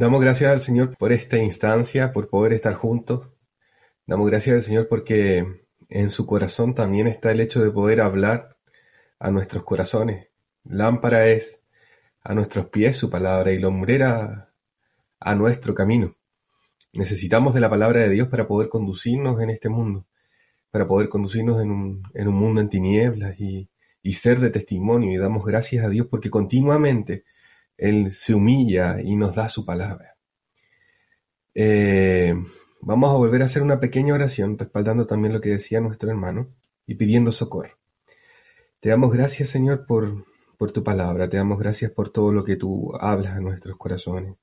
Damos gracias al Señor por esta instancia, por poder estar juntos. Damos gracias al Señor porque en su corazón también está el hecho de poder hablar a nuestros corazones. Lámpara es a nuestros pies su palabra y lumbrera a nuestro camino. Necesitamos de la palabra de Dios para poder conducirnos en este mundo, para poder conducirnos en un, en un mundo en tinieblas y, y ser de testimonio. Y damos gracias a Dios porque continuamente Él se humilla y nos da su palabra. Eh, vamos a volver a hacer una pequeña oración, respaldando también lo que decía nuestro hermano y pidiendo socorro. Te damos gracias, Señor, por, por tu palabra. Te damos gracias por todo lo que tú hablas a nuestros corazones.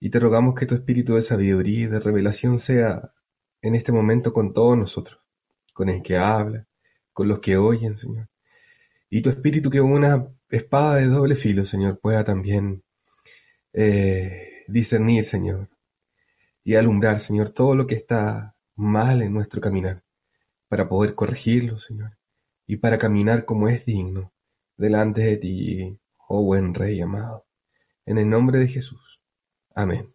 Y te rogamos que tu espíritu de sabiduría y de revelación sea en este momento con todos nosotros, con el que habla, con los que oyen, Señor. Y tu espíritu que una espada de doble filo, Señor, pueda también eh, discernir, Señor, y alumbrar, Señor, todo lo que está mal en nuestro caminar, para poder corregirlo, Señor, y para caminar como es digno delante de ti, oh buen Rey amado. En el nombre de Jesús. Amén.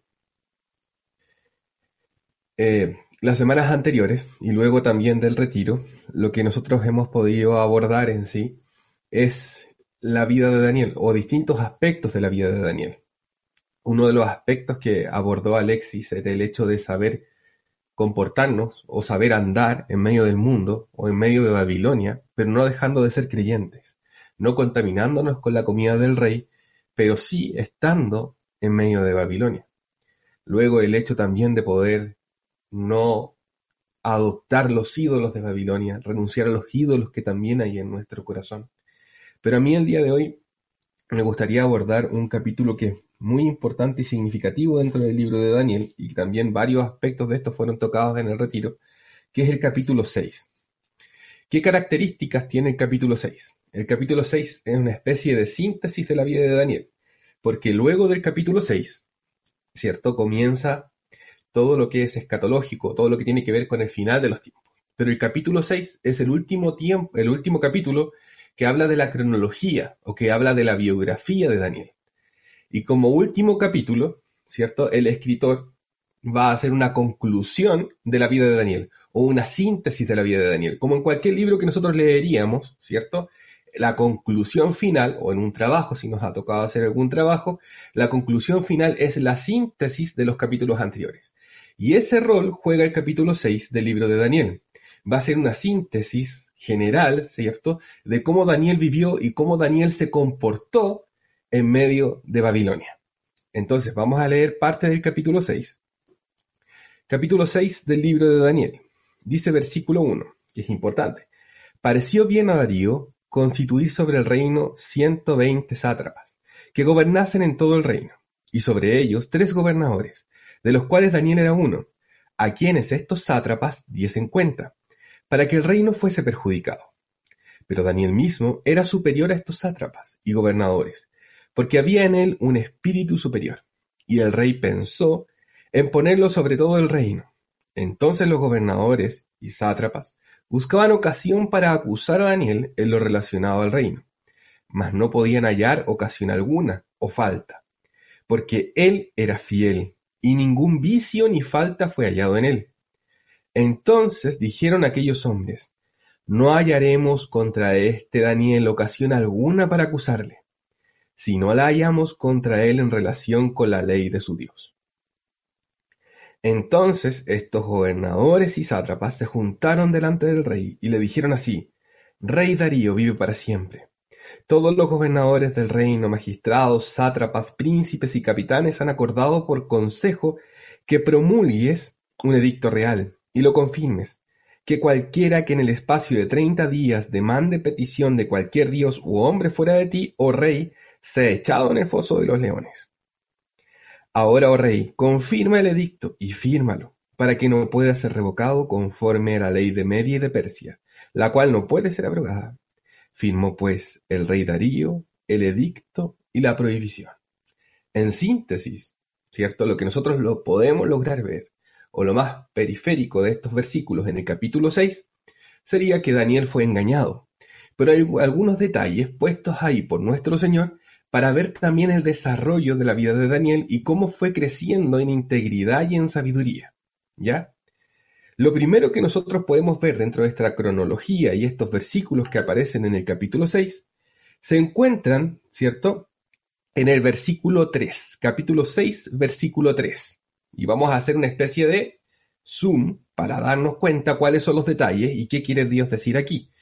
Eh, las semanas anteriores y luego también del retiro, lo que nosotros hemos podido abordar en sí es la vida de Daniel o distintos aspectos de la vida de Daniel. Uno de los aspectos que abordó Alexis era el hecho de saber comportarnos o saber andar en medio del mundo o en medio de Babilonia, pero no dejando de ser creyentes, no contaminándonos con la comida del rey, pero sí estando en medio de Babilonia. Luego el hecho también de poder no adoptar los ídolos de Babilonia, renunciar a los ídolos que también hay en nuestro corazón. Pero a mí el día de hoy me gustaría abordar un capítulo que es muy importante y significativo dentro del libro de Daniel, y también varios aspectos de esto fueron tocados en el retiro, que es el capítulo 6. ¿Qué características tiene el capítulo 6? El capítulo 6 es una especie de síntesis de la vida de Daniel, porque luego del capítulo 6, ¿cierto? Comienza todo lo que es escatológico, todo lo que tiene que ver con el final de los tiempos. Pero el capítulo 6 es el último tiempo, el último capítulo que habla de la cronología o que habla de la biografía de Daniel. Y como último capítulo, ¿cierto? El escritor va a hacer una conclusión de la vida de Daniel o una síntesis de la vida de Daniel. Como en cualquier libro que nosotros leeríamos, ¿cierto? La conclusión final, o en un trabajo, si nos ha tocado hacer algún trabajo, la conclusión final es la síntesis de los capítulos anteriores. Y ese rol juega el capítulo 6 del libro de Daniel. Va a ser una síntesis general, ¿cierto?, de cómo Daniel vivió y cómo Daniel se comportó en medio de Babilonia. Entonces, vamos a leer parte del capítulo 6. Capítulo 6 del libro de Daniel. Dice versículo 1, que es importante. Pareció bien a Darío constituir sobre el reino ciento veinte sátrapas, que gobernasen en todo el reino, y sobre ellos tres gobernadores, de los cuales Daniel era uno, a quienes estos sátrapas diesen cuenta, para que el reino fuese perjudicado. Pero Daniel mismo era superior a estos sátrapas y gobernadores, porque había en él un espíritu superior, y el rey pensó en ponerlo sobre todo el reino. Entonces los gobernadores y sátrapas buscaban ocasión para acusar a Daniel en lo relacionado al reino, mas no podían hallar ocasión alguna o falta, porque él era fiel y ningún vicio ni falta fue hallado en él. Entonces dijeron aquellos hombres, no hallaremos contra este Daniel ocasión alguna para acusarle, si no la hallamos contra él en relación con la ley de su Dios. Entonces estos gobernadores y sátrapas se juntaron delante del rey y le dijeron así, Rey Darío vive para siempre. Todos los gobernadores del reino, magistrados, sátrapas, príncipes y capitanes han acordado por consejo que promulgues un edicto real y lo confirmes, que cualquiera que en el espacio de treinta días demande petición de cualquier dios u hombre fuera de ti, oh rey, sea echado en el foso de los leones. Ahora, oh rey, confirma el edicto y fírmalo, para que no pueda ser revocado conforme a la ley de Media y de Persia, la cual no puede ser abrogada. Firmó pues el rey Darío el edicto y la prohibición. En síntesis, ¿cierto? Lo que nosotros lo podemos lograr ver, o lo más periférico de estos versículos en el capítulo 6, sería que Daniel fue engañado. Pero hay algunos detalles puestos ahí por nuestro Señor para ver también el desarrollo de la vida de Daniel y cómo fue creciendo en integridad y en sabiduría. ¿Ya? Lo primero que nosotros podemos ver dentro de esta cronología y estos versículos que aparecen en el capítulo 6 se encuentran, ¿cierto? En el versículo 3, capítulo 6, versículo 3. Y vamos a hacer una especie de zoom para darnos cuenta cuáles son los detalles y qué quiere Dios decir aquí.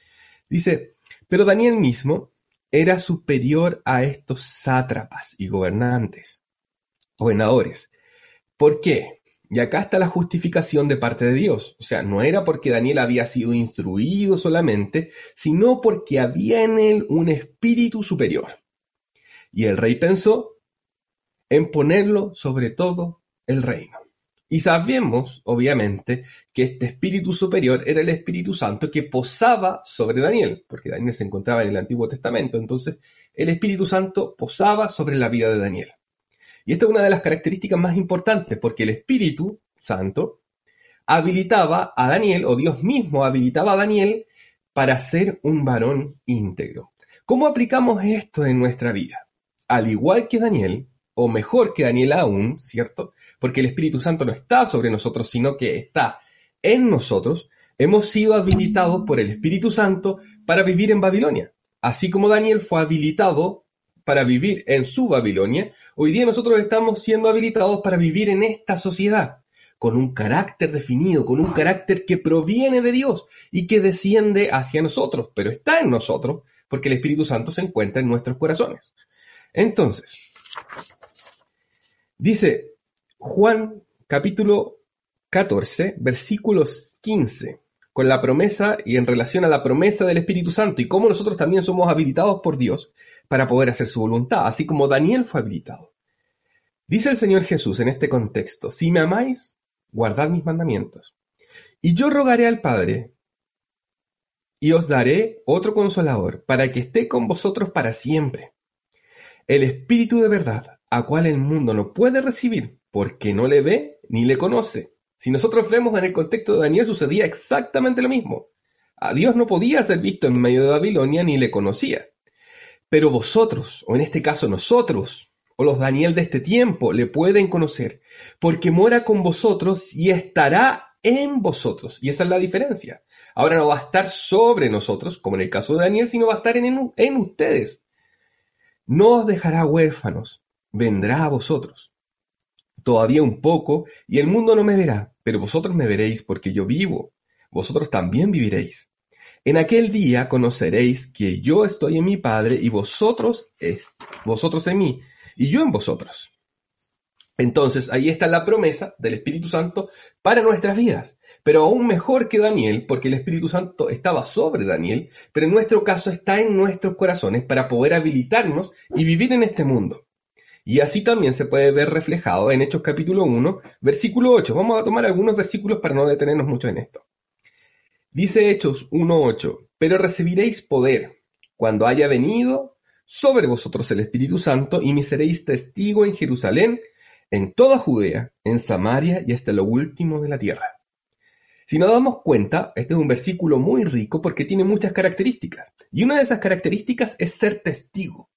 Dice, pero Daniel mismo era superior a estos sátrapas y gobernantes, gobernadores. ¿Por qué? Y acá está la justificación de parte de Dios. O sea, no era porque Daniel había sido instruido solamente, sino porque había en él un espíritu superior. Y el rey pensó en ponerlo sobre todo el reino. Y sabemos, obviamente, que este espíritu superior era el Espíritu Santo que posaba sobre Daniel, porque Daniel se encontraba en el Antiguo Testamento, entonces el Espíritu Santo posaba sobre la vida de Daniel. Y esta es una de las características más importantes, porque el Espíritu Santo habilitaba a Daniel, o Dios mismo habilitaba a Daniel, para ser un varón íntegro. ¿Cómo aplicamos esto en nuestra vida? Al igual que Daniel, o mejor que Daniel aún, ¿cierto? Porque el Espíritu Santo no está sobre nosotros, sino que está en nosotros, hemos sido habilitados por el Espíritu Santo para vivir en Babilonia. Así como Daniel fue habilitado para vivir en su Babilonia, hoy día nosotros estamos siendo habilitados para vivir en esta sociedad, con un carácter definido, con un carácter que proviene de Dios y que desciende hacia nosotros, pero está en nosotros porque el Espíritu Santo se encuentra en nuestros corazones. Entonces, Dice Juan capítulo 14, versículos 15, con la promesa y en relación a la promesa del Espíritu Santo y cómo nosotros también somos habilitados por Dios para poder hacer su voluntad, así como Daniel fue habilitado. Dice el Señor Jesús en este contexto, si me amáis, guardad mis mandamientos. Y yo rogaré al Padre, y os daré otro consolador, para que esté con vosotros para siempre. El Espíritu de verdad, a cual el mundo no puede recibir porque no le ve ni le conoce. Si nosotros vemos en el contexto de Daniel sucedía exactamente lo mismo. A Dios no podía ser visto en medio de Babilonia ni le conocía. Pero vosotros, o en este caso nosotros, o los Daniel de este tiempo, le pueden conocer, porque mora con vosotros y estará en vosotros. Y esa es la diferencia. Ahora no va a estar sobre nosotros, como en el caso de Daniel, sino va a estar en, en ustedes. No os dejará huérfanos, vendrá a vosotros. Todavía un poco, y el mundo no me verá, pero vosotros me veréis porque yo vivo. Vosotros también viviréis. En aquel día conoceréis que yo estoy en mi Padre y vosotros es vosotros en mí y yo en vosotros. Entonces ahí está la promesa del Espíritu Santo para nuestras vidas. Pero aún mejor que Daniel, porque el Espíritu Santo estaba sobre Daniel, pero en nuestro caso está en nuestros corazones para poder habilitarnos y vivir en este mundo. Y así también se puede ver reflejado en Hechos capítulo 1, versículo 8. Vamos a tomar algunos versículos para no detenernos mucho en esto. Dice Hechos 1.8, pero recibiréis poder cuando haya venido sobre vosotros el Espíritu Santo y me seréis testigo en Jerusalén, en toda Judea, en Samaria y hasta lo último de la tierra. Si nos damos cuenta, este es un versículo muy rico porque tiene muchas características. Y una de esas características es ser testigo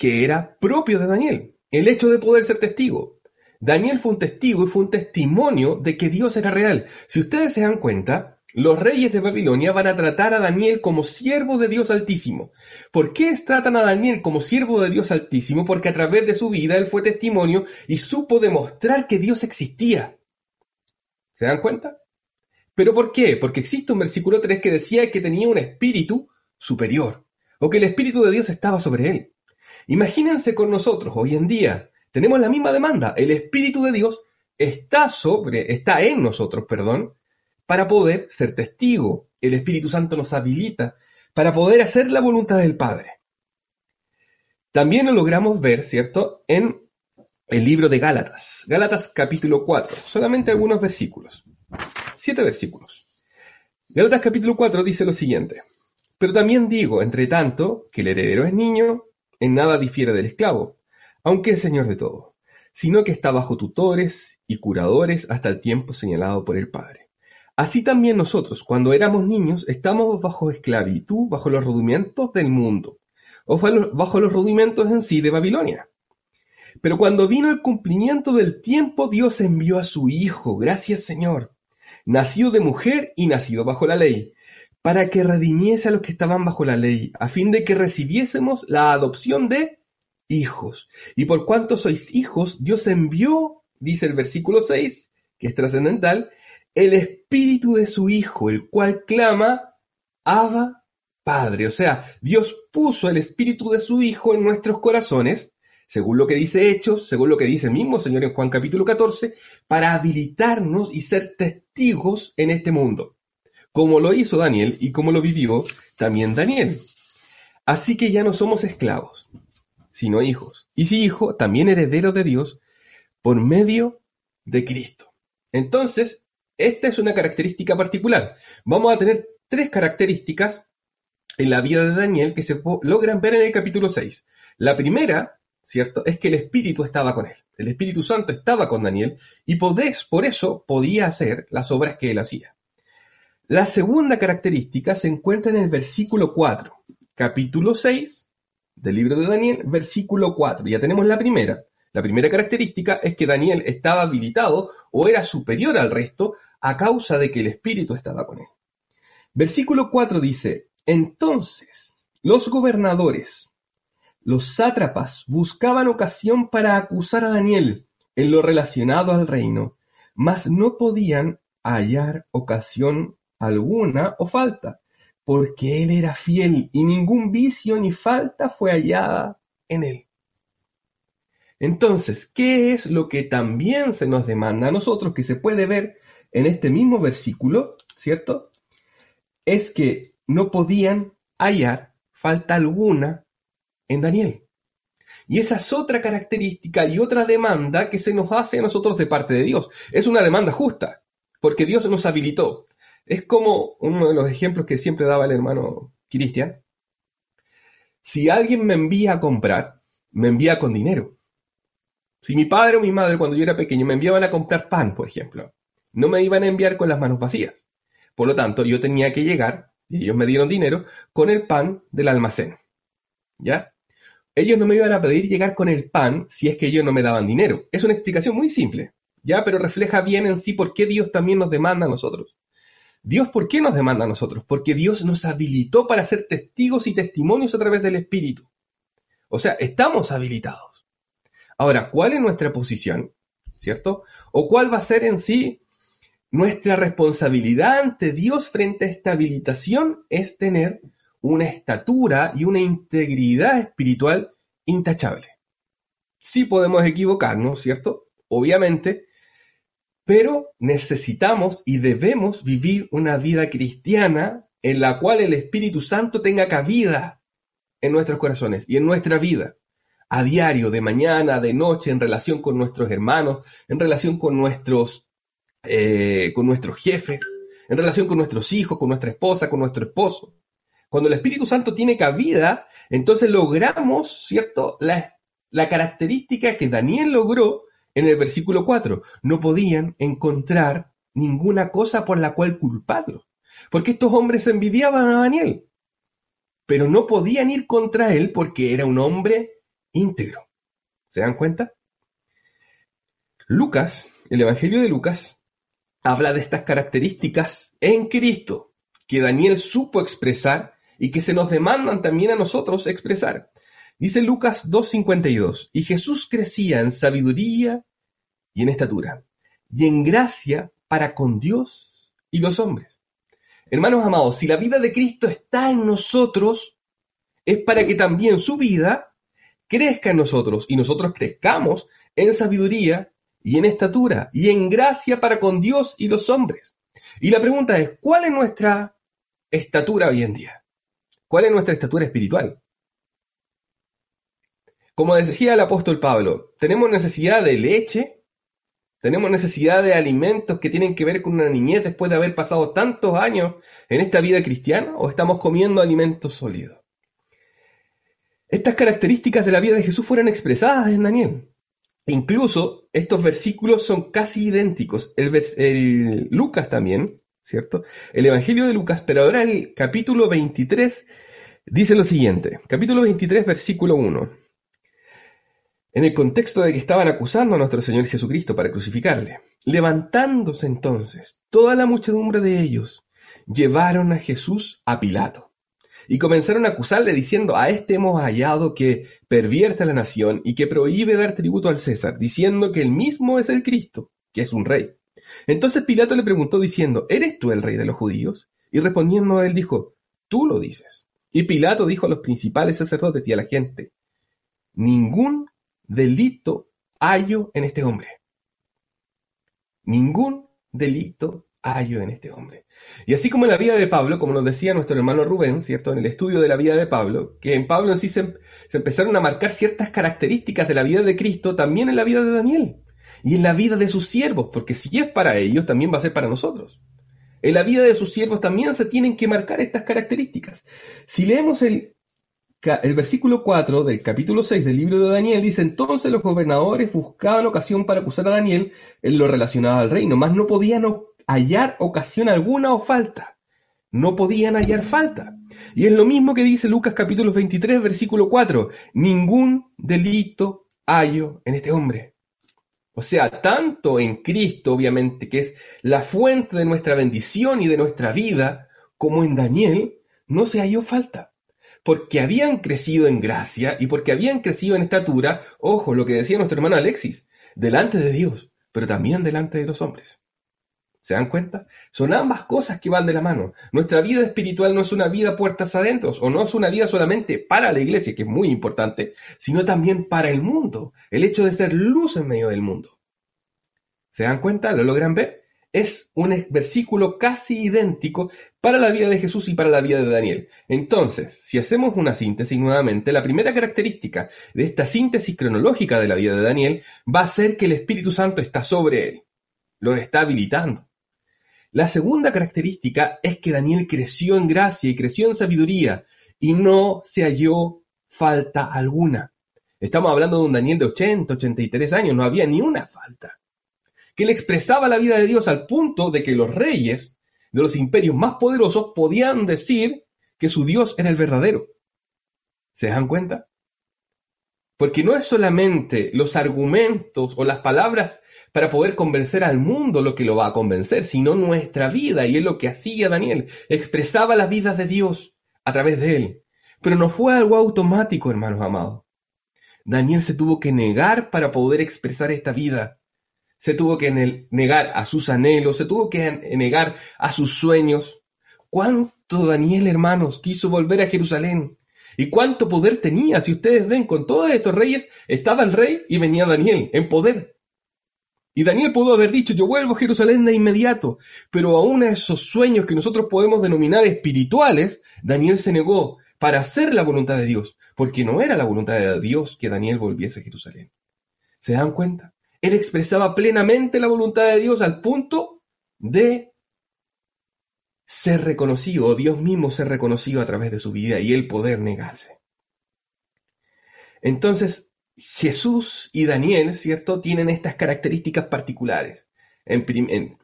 que era propio de Daniel, el hecho de poder ser testigo. Daniel fue un testigo y fue un testimonio de que Dios era real. Si ustedes se dan cuenta, los reyes de Babilonia van a tratar a Daniel como siervo de Dios Altísimo. ¿Por qué tratan a Daniel como siervo de Dios Altísimo? Porque a través de su vida él fue testimonio y supo demostrar que Dios existía. ¿Se dan cuenta? ¿Pero por qué? Porque existe un versículo 3 que decía que tenía un espíritu superior, o que el espíritu de Dios estaba sobre él. Imagínense con nosotros hoy en día, tenemos la misma demanda, el Espíritu de Dios está sobre, está en nosotros, perdón, para poder ser testigo. El Espíritu Santo nos habilita para poder hacer la voluntad del Padre. También lo logramos ver, ¿cierto?, en el libro de Gálatas, Gálatas capítulo 4, solamente algunos versículos, siete versículos. Gálatas capítulo 4 dice lo siguiente, pero también digo, entre tanto, que el heredero es niño, en nada difiere del esclavo, aunque es señor de todo, sino que está bajo tutores y curadores hasta el tiempo señalado por el Padre. Así también nosotros, cuando éramos niños, estamos bajo esclavitud, bajo los rudimentos del mundo. o bajo los rudimentos en sí de Babilonia. Pero cuando vino el cumplimiento del tiempo, Dios envió a su Hijo, gracias Señor, nacido de mujer y nacido bajo la ley, para que redimiese a los que estaban bajo la ley, a fin de que recibiésemos la adopción de hijos. Y por cuanto sois hijos, Dios envió, dice el versículo 6, que es trascendental, el espíritu de su Hijo, el cual clama, Abba, Padre. O sea, Dios puso el espíritu de su Hijo en nuestros corazones, según lo que dice Hechos, según lo que dice mismo Señor en Juan capítulo 14, para habilitarnos y ser testigos en este mundo, como lo hizo Daniel y como lo vivió también Daniel. Así que ya no somos esclavos, sino hijos. Y si hijo, también heredero de Dios por medio de Cristo. Entonces, esta es una característica particular. Vamos a tener tres características en la vida de Daniel que se logran ver en el capítulo 6. La primera ¿cierto? Es que el Espíritu estaba con él. El Espíritu Santo estaba con Daniel y por eso podía hacer las obras que él hacía. La segunda característica se encuentra en el versículo 4, capítulo 6 del libro de Daniel, versículo 4. Ya tenemos la primera. La primera característica es que Daniel estaba habilitado o era superior al resto a causa de que el Espíritu estaba con él. Versículo 4 dice, entonces los gobernadores los sátrapas buscaban ocasión para acusar a Daniel en lo relacionado al reino, mas no podían hallar ocasión alguna o falta, porque él era fiel y ningún vicio ni falta fue hallada en él. Entonces, ¿qué es lo que también se nos demanda a nosotros, que se puede ver en este mismo versículo, ¿cierto? Es que no podían hallar falta alguna en Daniel. Y esa es otra característica y otra demanda que se nos hace a nosotros de parte de Dios. Es una demanda justa, porque Dios nos habilitó. Es como uno de los ejemplos que siempre daba el hermano Cristian. Si alguien me envía a comprar, me envía con dinero. Si mi padre o mi madre cuando yo era pequeño me enviaban a comprar pan, por ejemplo, no me iban a enviar con las manos vacías. Por lo tanto, yo tenía que llegar, y ellos me dieron dinero, con el pan del almacén. ¿Ya? ellos no me iban a pedir llegar con el pan si es que ellos no me daban dinero. Es una explicación muy simple, ¿ya? Pero refleja bien en sí por qué Dios también nos demanda a nosotros. Dios, ¿por qué nos demanda a nosotros? Porque Dios nos habilitó para ser testigos y testimonios a través del Espíritu. O sea, estamos habilitados. Ahora, ¿cuál es nuestra posición? ¿Cierto? ¿O cuál va a ser en sí nuestra responsabilidad ante Dios frente a esta habilitación? Es tener una estatura y una integridad espiritual intachable. Sí podemos equivocarnos, ¿cierto? Obviamente, pero necesitamos y debemos vivir una vida cristiana en la cual el Espíritu Santo tenga cabida en nuestros corazones y en nuestra vida, a diario, de mañana, de noche, en relación con nuestros hermanos, en relación con nuestros, eh, con nuestros jefes, en relación con nuestros hijos, con nuestra esposa, con nuestro esposo. Cuando el Espíritu Santo tiene cabida, entonces logramos, ¿cierto? La, la característica que Daniel logró en el versículo 4. No podían encontrar ninguna cosa por la cual culparlo. Porque estos hombres envidiaban a Daniel. Pero no podían ir contra él porque era un hombre íntegro. ¿Se dan cuenta? Lucas, el Evangelio de Lucas, habla de estas características en Cristo que Daniel supo expresar y que se nos demandan también a nosotros expresar. Dice Lucas 2.52, y Jesús crecía en sabiduría y en estatura, y en gracia para con Dios y los hombres. Hermanos amados, si la vida de Cristo está en nosotros, es para que también su vida crezca en nosotros y nosotros crezcamos en sabiduría y en estatura y en gracia para con Dios y los hombres. Y la pregunta es, ¿cuál es nuestra estatura hoy en día? ¿Cuál es nuestra estatura espiritual? Como decía el apóstol Pablo, tenemos necesidad de leche, tenemos necesidad de alimentos que tienen que ver con una niñez después de haber pasado tantos años en esta vida cristiana, o estamos comiendo alimentos sólidos. Estas características de la vida de Jesús fueron expresadas en Daniel. Incluso estos versículos son casi idénticos. El, el Lucas también ¿cierto? El Evangelio de Lucas, pero ahora el capítulo 23 Dice lo siguiente, capítulo 23, versículo 1. En el contexto de que estaban acusando a nuestro Señor Jesucristo para crucificarle. Levantándose entonces toda la muchedumbre de ellos, llevaron a Jesús a Pilato y comenzaron a acusarle diciendo, a este hemos hallado que pervierte a la nación y que prohíbe dar tributo al César, diciendo que él mismo es el Cristo, que es un rey. Entonces Pilato le preguntó diciendo, ¿eres tú el rey de los judíos? Y respondiendo a él dijo, tú lo dices. Y Pilato dijo a los principales sacerdotes y a la gente, ningún delito hallo en este hombre. Ningún delito hallo en este hombre. Y así como en la vida de Pablo, como nos decía nuestro hermano Rubén, ¿cierto? En el estudio de la vida de Pablo, que en Pablo en sí se, se empezaron a marcar ciertas características de la vida de Cristo, también en la vida de Daniel. Y en la vida de sus siervos, porque si es para ellos, también va a ser para nosotros. En la vida de sus siervos también se tienen que marcar estas características. Si leemos el, el versículo 4 del capítulo 6 del libro de Daniel, dice entonces los gobernadores buscaban ocasión para acusar a Daniel en lo relacionado al reino, mas no podían hallar ocasión alguna o falta. No podían hallar falta. Y es lo mismo que dice Lucas capítulo 23, versículo 4. Ningún delito hallo en este hombre. O sea, tanto en Cristo, obviamente, que es la fuente de nuestra bendición y de nuestra vida, como en Daniel, no se halló falta. Porque habían crecido en gracia y porque habían crecido en estatura, ojo, lo que decía nuestro hermano Alexis, delante de Dios, pero también delante de los hombres. ¿Se dan cuenta? Son ambas cosas que van de la mano. Nuestra vida espiritual no es una vida puertas adentro, o no es una vida solamente para la iglesia, que es muy importante, sino también para el mundo. El hecho de ser luz en medio del mundo. ¿Se dan cuenta? ¿Lo logran ver? Es un versículo casi idéntico para la vida de Jesús y para la vida de Daniel. Entonces, si hacemos una síntesis nuevamente, la primera característica de esta síntesis cronológica de la vida de Daniel va a ser que el Espíritu Santo está sobre él, lo está habilitando. La segunda característica es que Daniel creció en gracia y creció en sabiduría y no se halló falta alguna. Estamos hablando de un Daniel de 80, 83 años, no había ni una falta. Que él expresaba la vida de Dios al punto de que los reyes de los imperios más poderosos podían decir que su Dios era el verdadero. ¿Se dan cuenta? Porque no es solamente los argumentos o las palabras para poder convencer al mundo lo que lo va a convencer, sino nuestra vida. Y es lo que hacía Daniel. Expresaba la vida de Dios a través de él. Pero no fue algo automático, hermanos amados. Daniel se tuvo que negar para poder expresar esta vida. Se tuvo que negar a sus anhelos, se tuvo que negar a sus sueños. ¿Cuánto Daniel, hermanos, quiso volver a Jerusalén? ¿Y cuánto poder tenía? Si ustedes ven, con todos estos reyes estaba el rey y venía Daniel en poder. Y Daniel pudo haber dicho, yo vuelvo a Jerusalén de inmediato, pero aún a esos sueños que nosotros podemos denominar espirituales, Daniel se negó para hacer la voluntad de Dios, porque no era la voluntad de Dios que Daniel volviese a Jerusalén. ¿Se dan cuenta? Él expresaba plenamente la voluntad de Dios al punto de ser reconocido, Dios mismo ser reconocido a través de su vida y el poder negarse. Entonces, Jesús y Daniel, ¿cierto?, tienen estas características particulares. En,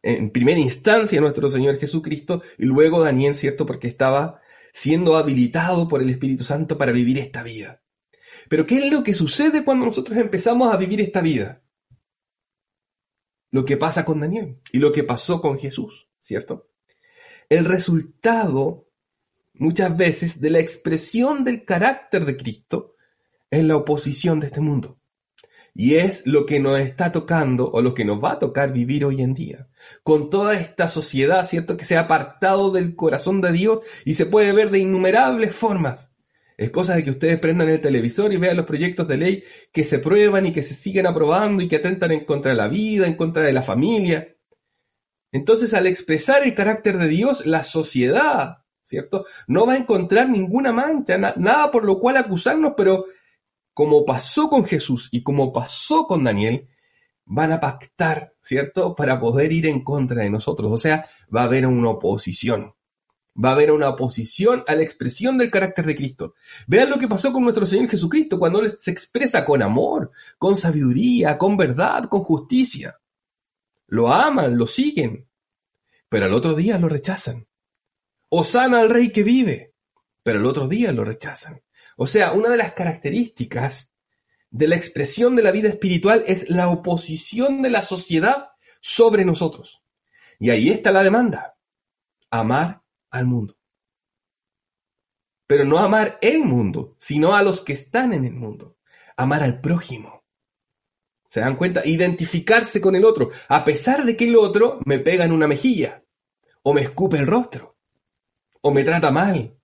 en, primera instancia nuestro Señor Jesucristo y luego Daniel, ¿cierto?, porque estaba siendo habilitado por el Espíritu Santo para vivir esta vida. Pero ¿qué es lo que sucede cuando nosotros empezamos a vivir esta vida? Lo que pasa con Daniel y lo que pasó con Jesús, ¿cierto? el resultado muchas veces de la expresión del carácter de Cristo en la oposición de este mundo. Y es lo que nos está tocando o lo que nos va a tocar vivir hoy en día. Con toda esta sociedad, ¿cierto? Que se ha apartado del corazón de Dios y se puede ver de innumerables formas. Es cosa de que ustedes prendan el televisor y vean los proyectos de ley que se prueban y que se siguen aprobando y que atentan en contra de la vida, en contra de la familia. Entonces, al expresar el carácter de Dios, la sociedad, ¿cierto? No va a encontrar ninguna mancha, nada por lo cual acusarnos, pero como pasó con Jesús y como pasó con Daniel, van a pactar, ¿cierto? Para poder ir en contra de nosotros. O sea, va a haber una oposición. Va a haber una oposición a la expresión del carácter de Cristo. Vean lo que pasó con nuestro Señor Jesucristo cuando se expresa con amor, con sabiduría, con verdad, con justicia. Lo aman, lo siguen, pero al otro día lo rechazan. Osana al rey que vive. pero el otro día lo rechazan. O sea, una de las características de la expresión de la vida espiritual es la oposición de la sociedad sobre nosotros. Y ahí está la demanda. Amar al mundo. Pero no amar el mundo, sino a los que están en el mundo. Amar al prójimo. ¿Se dan cuenta? Identificarse con el otro, a pesar de que el otro me pega en una mejilla, o me escupe el rostro, o me trata mal.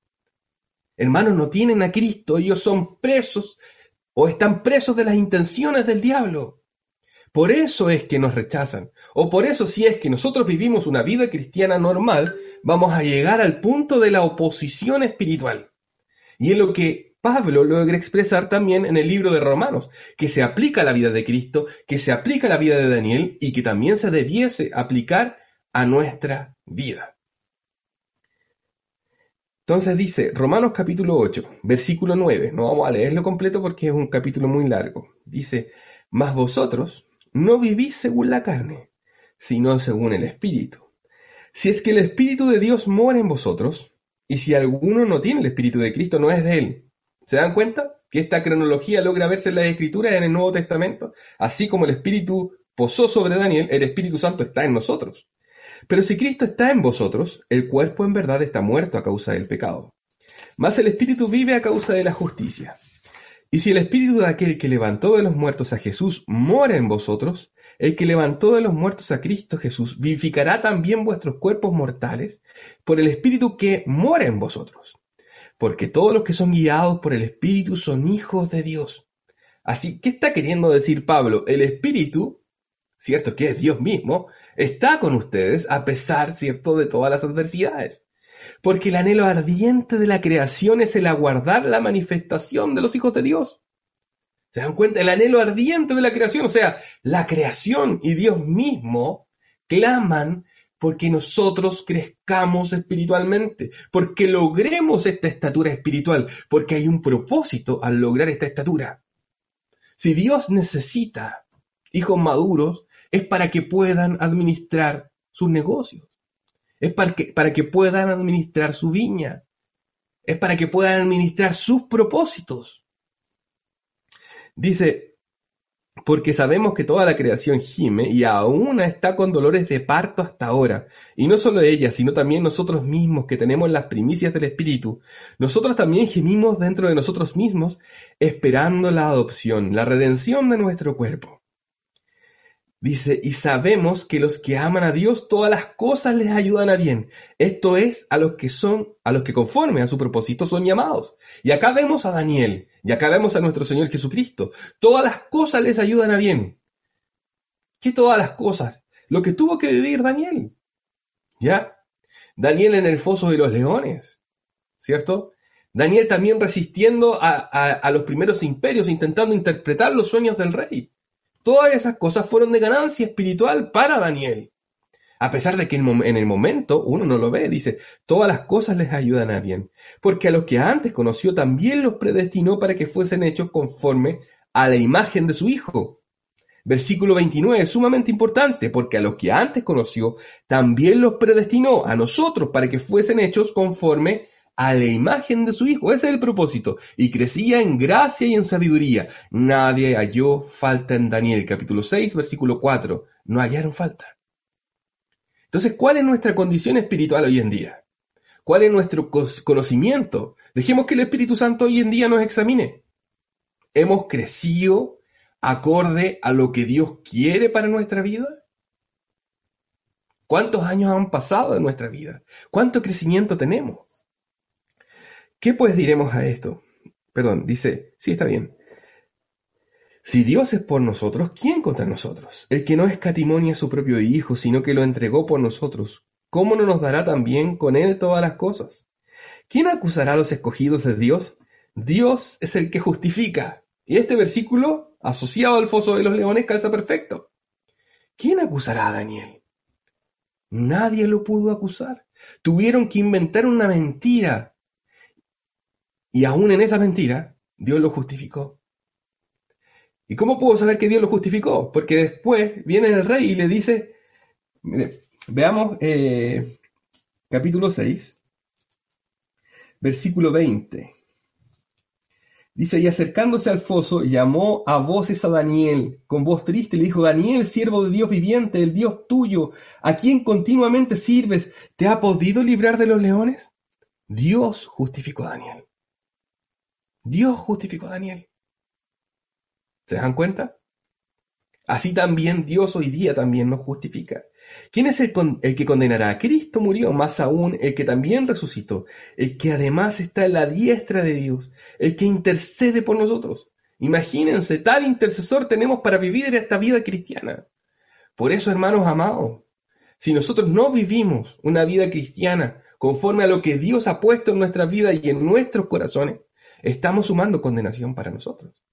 Hermanos, no tienen a Cristo, ellos son presos o están presos de las intenciones del diablo. Por eso es que nos rechazan. O por eso si es que nosotros vivimos una vida cristiana normal, vamos a llegar al punto de la oposición espiritual. Y es lo que Pablo logra expresar también en el libro de Romanos, que se aplica a la vida de Cristo, que se aplica a la vida de Daniel y que también se debiese aplicar a nuestra vida. Entonces dice Romanos capítulo 8, versículo 9, no vamos a leerlo completo porque es un capítulo muy largo. Dice, mas vosotros no vivís según la carne, sino según el Espíritu. Si es que el Espíritu de Dios mora en vosotros, y si alguno no tiene el Espíritu de Cristo, no es de él. ¿Se dan cuenta? Que esta cronología logra verse en las Escrituras en el Nuevo Testamento. Así como el Espíritu posó sobre Daniel, el Espíritu Santo está en nosotros. Pero si Cristo está en vosotros, el cuerpo en verdad está muerto a causa del pecado. Mas el Espíritu vive a causa de la justicia. Y si el Espíritu de aquel que levantó de los muertos a Jesús mora en vosotros, el que levantó de los muertos a Cristo Jesús vivificará también vuestros cuerpos mortales por el Espíritu que mora en vosotros. Porque todos los que son guiados por el Espíritu son hijos de Dios. Así, ¿qué está queriendo decir Pablo? El Espíritu, cierto que es Dios mismo, está con ustedes a pesar, cierto, de todas las adversidades. Porque el anhelo ardiente de la creación es el aguardar la manifestación de los hijos de Dios. ¿Se dan cuenta? El anhelo ardiente de la creación, o sea, la creación y Dios mismo claman porque nosotros crezcamos espiritualmente, porque logremos esta estatura espiritual, porque hay un propósito al lograr esta estatura. Si Dios necesita hijos maduros, es para que puedan administrar sus negocios. Es para que, para que puedan administrar su viña. Es para que puedan administrar sus propósitos. Dice, porque sabemos que toda la creación gime y aún está con dolores de parto hasta ahora. Y no solo ella, sino también nosotros mismos que tenemos las primicias del Espíritu. Nosotros también gemimos dentro de nosotros mismos esperando la adopción, la redención de nuestro cuerpo. Dice, y sabemos que los que aman a Dios, todas las cosas les ayudan a bien. Esto es a los que son, a los que conforme a su propósito son llamados. Y acá vemos a Daniel, y acá vemos a nuestro Señor Jesucristo. Todas las cosas les ayudan a bien. ¿Qué todas las cosas? Lo que tuvo que vivir Daniel. ¿Ya? Daniel en el foso de los leones. ¿Cierto? Daniel también resistiendo a, a los primeros imperios, intentando interpretar los sueños del rey. Todas esas cosas fueron de ganancia espiritual para Daniel. A pesar de que en el momento uno no lo ve, dice, todas las cosas les ayudan a bien, porque a los que antes conoció también los predestinó para que fuesen hechos conforme a la imagen de su Hijo. Versículo 29 es sumamente importante, porque a los que antes conoció también los predestinó a nosotros para que fuesen hechos conforme a la imagen de su Hijo. Ese es el propósito. Y crecía en gracia y en sabiduría. Nadie halló falta en Daniel, capítulo 6, versículo 4. No hallaron falta. Entonces, ¿cuál es nuestra condición espiritual hoy en día? ¿Cuál es nuestro conocimiento? Dejemos que el Espíritu Santo hoy en día nos examine. ¿Hemos crecido acorde a lo que Dios quiere para nuestra vida? ¿Cuántos años han pasado en nuestra vida? ¿Cuánto crecimiento tenemos? ¿Qué pues diremos a esto? Perdón, dice, sí está bien. Si Dios es por nosotros, ¿quién contra nosotros? El que no escatimonia a su propio Hijo, sino que lo entregó por nosotros, ¿cómo no nos dará también con él todas las cosas? ¿Quién acusará a los escogidos de Dios? Dios es el que justifica. Y este versículo, asociado al foso de los leones, calza perfecto. ¿Quién acusará a Daniel? Nadie lo pudo acusar. Tuvieron que inventar una mentira y aún en esa mentira, Dios lo justificó. ¿Y cómo puedo saber que Dios lo justificó? Porque después viene el rey y le dice, veamos eh, capítulo 6, versículo 20. Dice, y acercándose al foso, llamó a voces a Daniel, con voz triste, le dijo, Daniel, siervo de Dios viviente, el Dios tuyo, a quien continuamente sirves, ¿te ha podido librar de los leones? Dios justificó a Daniel. Dios justificó a Daniel. ¿Se dan cuenta? Así también Dios hoy día también nos justifica. ¿Quién es el, que condenará? Cristo murió, más aún el que también resucitó, el que además está en la diestra de Dios, el que intercede por nosotros. Imagínense, tal intercesor tenemos para vivir esta vida cristiana. Por eso, hermanos amados, si nosotros no vivimos una vida cristiana conforme a lo que Dios ha puesto en nuestra vida y en nuestros corazones, estamos sumando condenación para nosotros.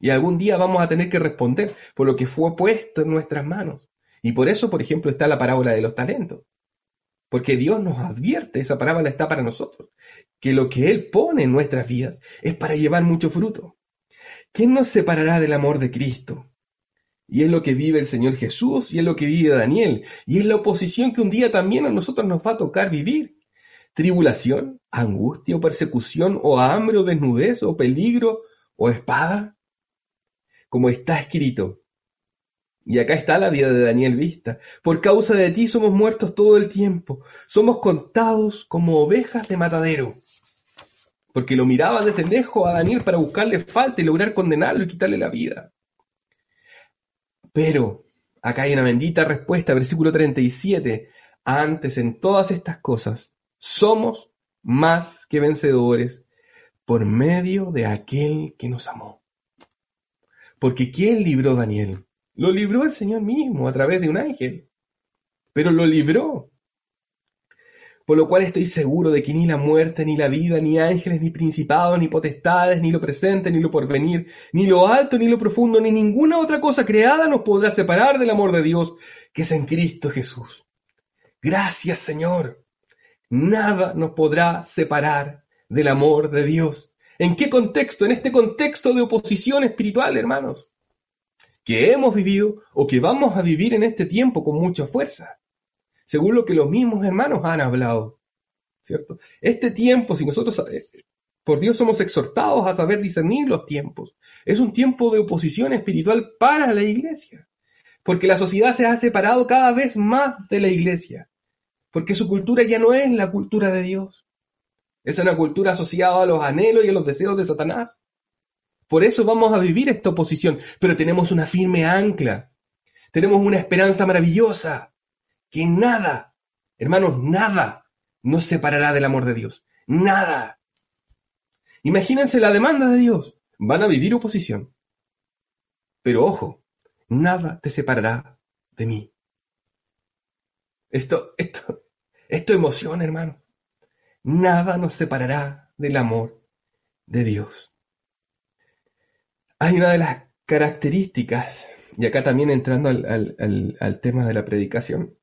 Y algún día vamos a tener que responder por lo que fue puesto en nuestras manos. Y por eso, por ejemplo, está la parábola de los talentos. Porque Dios nos advierte, esa parábola está para nosotros, que lo que Él pone en nuestras vidas es para llevar mucho fruto. ¿Quién nos separará del amor de Cristo? Y es lo que vive el Señor Jesús y es lo que vive Daniel. Y es la oposición que un día también a nosotros nos va a tocar vivir. Tribulación, angustia o persecución o hambre o desnudez o peligro o espada como está escrito. Y acá está la vida de Daniel vista. Por causa de ti somos muertos todo el tiempo. Somos contados como ovejas de matadero. Porque lo miraba desde lejos a Daniel para buscarle falta y lograr condenarlo y quitarle la vida. Pero, acá hay una bendita respuesta, versículo 37. Antes en todas estas cosas, somos más que vencedores por medio de aquel que nos amó. Porque ¿quién libró a Daniel? Lo libró el Señor mismo a través de un ángel. Pero lo libró. Por lo cual estoy seguro de que ni la muerte, ni la vida, ni ángeles, ni principados, ni potestades, ni lo presente, ni lo porvenir, ni lo alto, ni lo profundo, ni ninguna otra cosa creada nos podrá separar del amor de Dios que es en Cristo Jesús. Gracias Señor. Nada nos podrá separar del amor de Dios. ¿En qué contexto? En este contexto de oposición espiritual, hermanos, que hemos vivido o que vamos a vivir en este tiempo con mucha fuerza, según lo que los mismos hermanos han hablado, ¿cierto? Este tiempo, si nosotros eh, por Dios somos exhortados a saber discernir los tiempos, es un tiempo de oposición espiritual para la iglesia, porque la sociedad se ha separado cada vez más de la iglesia, porque su cultura ya no es la cultura de Dios. Es una cultura asociada a los anhelos y a los deseos de Satanás. Por eso vamos a vivir esta oposición, pero tenemos una firme ancla. Tenemos una esperanza maravillosa, que nada, hermanos, nada nos separará del amor de Dios. Nada. Imagínense la demanda de Dios. Van a vivir oposición. Pero ojo, nada te separará de mí. Esto, esto, esto emociona, hermano nada nos separará del amor de Dios. Hay una de las características, y acá también entrando al, tema de la predicación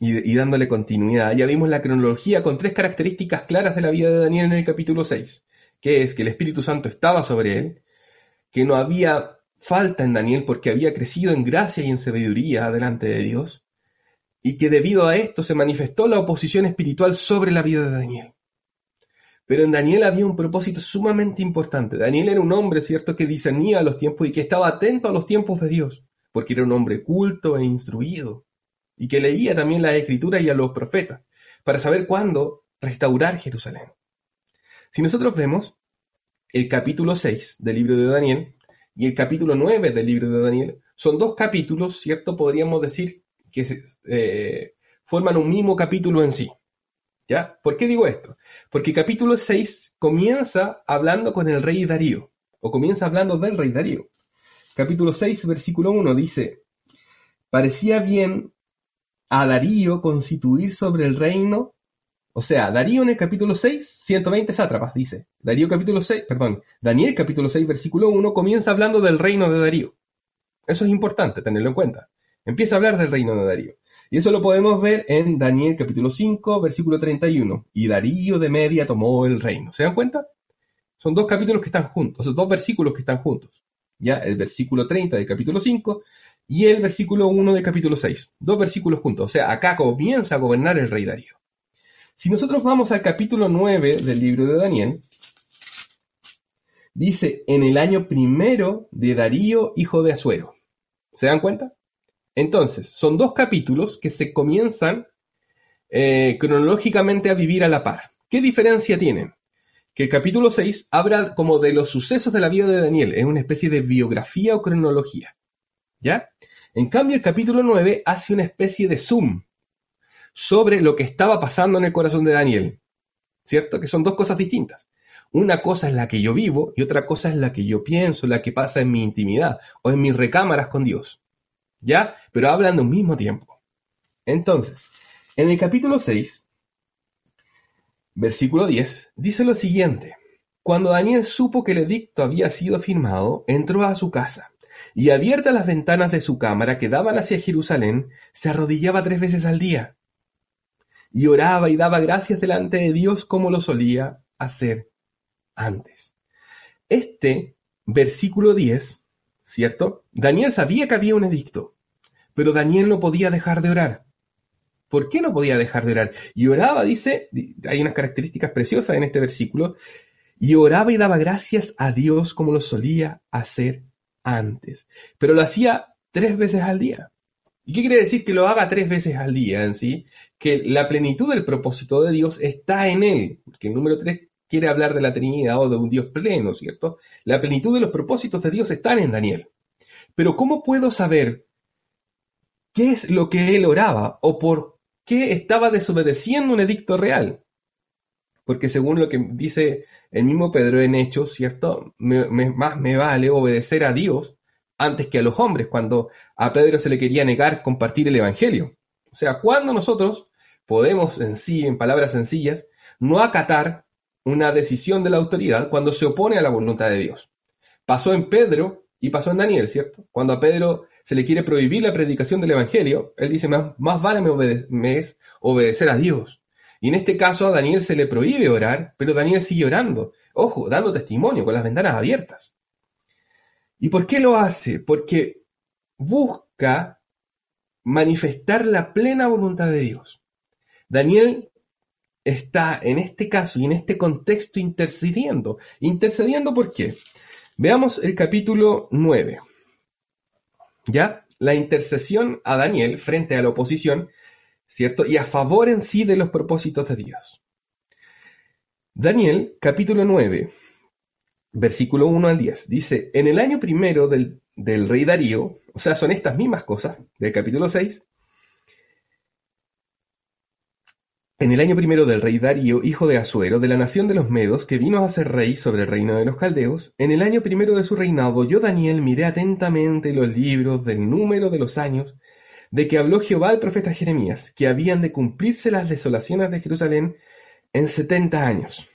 y, y, dándole continuidad, ya vimos la cronología con tres características claras de la vida de Daniel en el capítulo 6, que es que el Espíritu Santo estaba sobre él, que no había falta en Daniel porque había crecido en gracia y en sabiduría delante de Dios, y que debido a esto se manifestó la oposición espiritual sobre la vida de Daniel. Pero en Daniel había un propósito sumamente importante. Daniel era un hombre, ¿cierto?, que discernía los tiempos y que estaba atento a los tiempos de Dios, porque era un hombre culto e instruido, y que leía también la escritura y a los profetas, para saber cuándo restaurar Jerusalén. Si nosotros vemos el capítulo 6 del libro de Daniel y el capítulo 9 del libro de Daniel, son dos capítulos, ¿cierto? Podríamos decir que eh, forman un mismo capítulo en sí. ¿Ya? ¿Por qué digo esto? Porque capítulo 6 comienza hablando con el rey Darío, o comienza hablando del rey Darío. Capítulo 6, versículo 1 dice, parecía bien a Darío constituir sobre el reino, o sea, Darío en el capítulo 6, 120 sátrapas, dice. Darío capítulo 6, perdón, Daniel capítulo 6, versículo 1 comienza hablando del reino de Darío. Eso es importante tenerlo en cuenta. Empieza a hablar del reino de Darío. Y eso lo podemos ver en Daniel capítulo 5, versículo 31. Y Darío de Media tomó el reino. ¿Se dan cuenta? Son dos capítulos que están juntos, dos versículos que están juntos. Ya, el versículo 30 del capítulo 5 y el versículo 1 del capítulo 6. Dos versículos juntos. O sea, acá comienza a gobernar el rey Darío. Si nosotros vamos al capítulo 9 del libro de Daniel, dice, en el año primero de Darío, hijo de Azuero. ¿Se dan cuenta? Entonces, son dos capítulos que se comienzan eh, cronológicamente a vivir a la par. ¿Qué diferencia tienen? Que el capítulo 6 habla como de los sucesos de la vida de Daniel, es una especie de biografía o cronología. ¿Ya? En cambio, el capítulo 9 hace una especie de zoom sobre lo que estaba pasando en el corazón de Daniel. ¿Cierto? Que son dos cosas distintas. Una cosa es la que yo vivo y otra cosa es la que yo pienso, la que pasa en mi intimidad o en mis recámaras con Dios. ¿Ya? Pero hablan de un mismo tiempo. Entonces, en el capítulo 6, versículo 10, dice lo siguiente. Cuando Daniel supo que el edicto había sido firmado, entró a su casa y abiertas las ventanas de su cámara que daban hacia Jerusalén, se arrodillaba tres veces al día y oraba y daba gracias delante de Dios como lo solía hacer antes. Este versículo 10, ¿cierto? Daniel sabía que había un edicto, pero Daniel no podía dejar de orar. ¿Por qué no podía dejar de orar? Y oraba, dice, hay unas características preciosas en este versículo, y oraba y daba gracias a Dios como lo solía hacer antes. Pero lo hacía tres veces al día. ¿Y qué quiere decir que lo haga tres veces al día en sí? Que la plenitud del propósito de Dios está en él. Porque el número tres quiere hablar de la Trinidad o de un Dios pleno, ¿cierto? La plenitud de los propósitos de Dios están en Daniel. Pero ¿cómo puedo saber qué es lo que él oraba o por qué estaba desobedeciendo un edicto real? Porque según lo que dice el mismo Pedro en Hechos, ¿cierto? más me vale obedecer a Dios antes que a los hombres, cuando a Pedro se le quería negar compartir el Evangelio. O sea, cuando nosotros podemos en sí, en palabras sencillas, no acatar una decisión de la autoridad cuando se opone a la voluntad de Dios. Pasó en Pedro y pasó en Daniel, ¿cierto? Cuando a Pedro se le quiere prohibir la predicación del Evangelio, él dice, más, vale me, es obedecer a Dios. Y en este caso a Daniel se le prohíbe orar, pero Daniel sigue orando. Ojo, dando testimonio, con las ventanas abiertas. ¿Y por qué lo hace? Porque busca manifestar la plena voluntad de Dios. Daniel está en este caso y en este contexto intercediendo. ¿Intercediendo por qué? Veamos el capítulo 9. ¿Ya? La intercesión a Daniel frente a la oposición, ¿cierto? Y a favor en sí de los propósitos de Dios. Daniel, capítulo 9, versículo 1 al 10. Dice, en el año primero del, del rey Darío, o sea, son estas mismas cosas del capítulo 6, En el año primero del rey Darío, hijo de Asuero, de la nación de los Medos, que vino a ser rey sobre el reino de los caldeos, en el año primero de su reinado, yo Daniel miré atentamente los libros del número de los años de que habló Jehová al profeta Jeremías, que habían de cumplirse las desolaciones de Jerusalén en setenta años.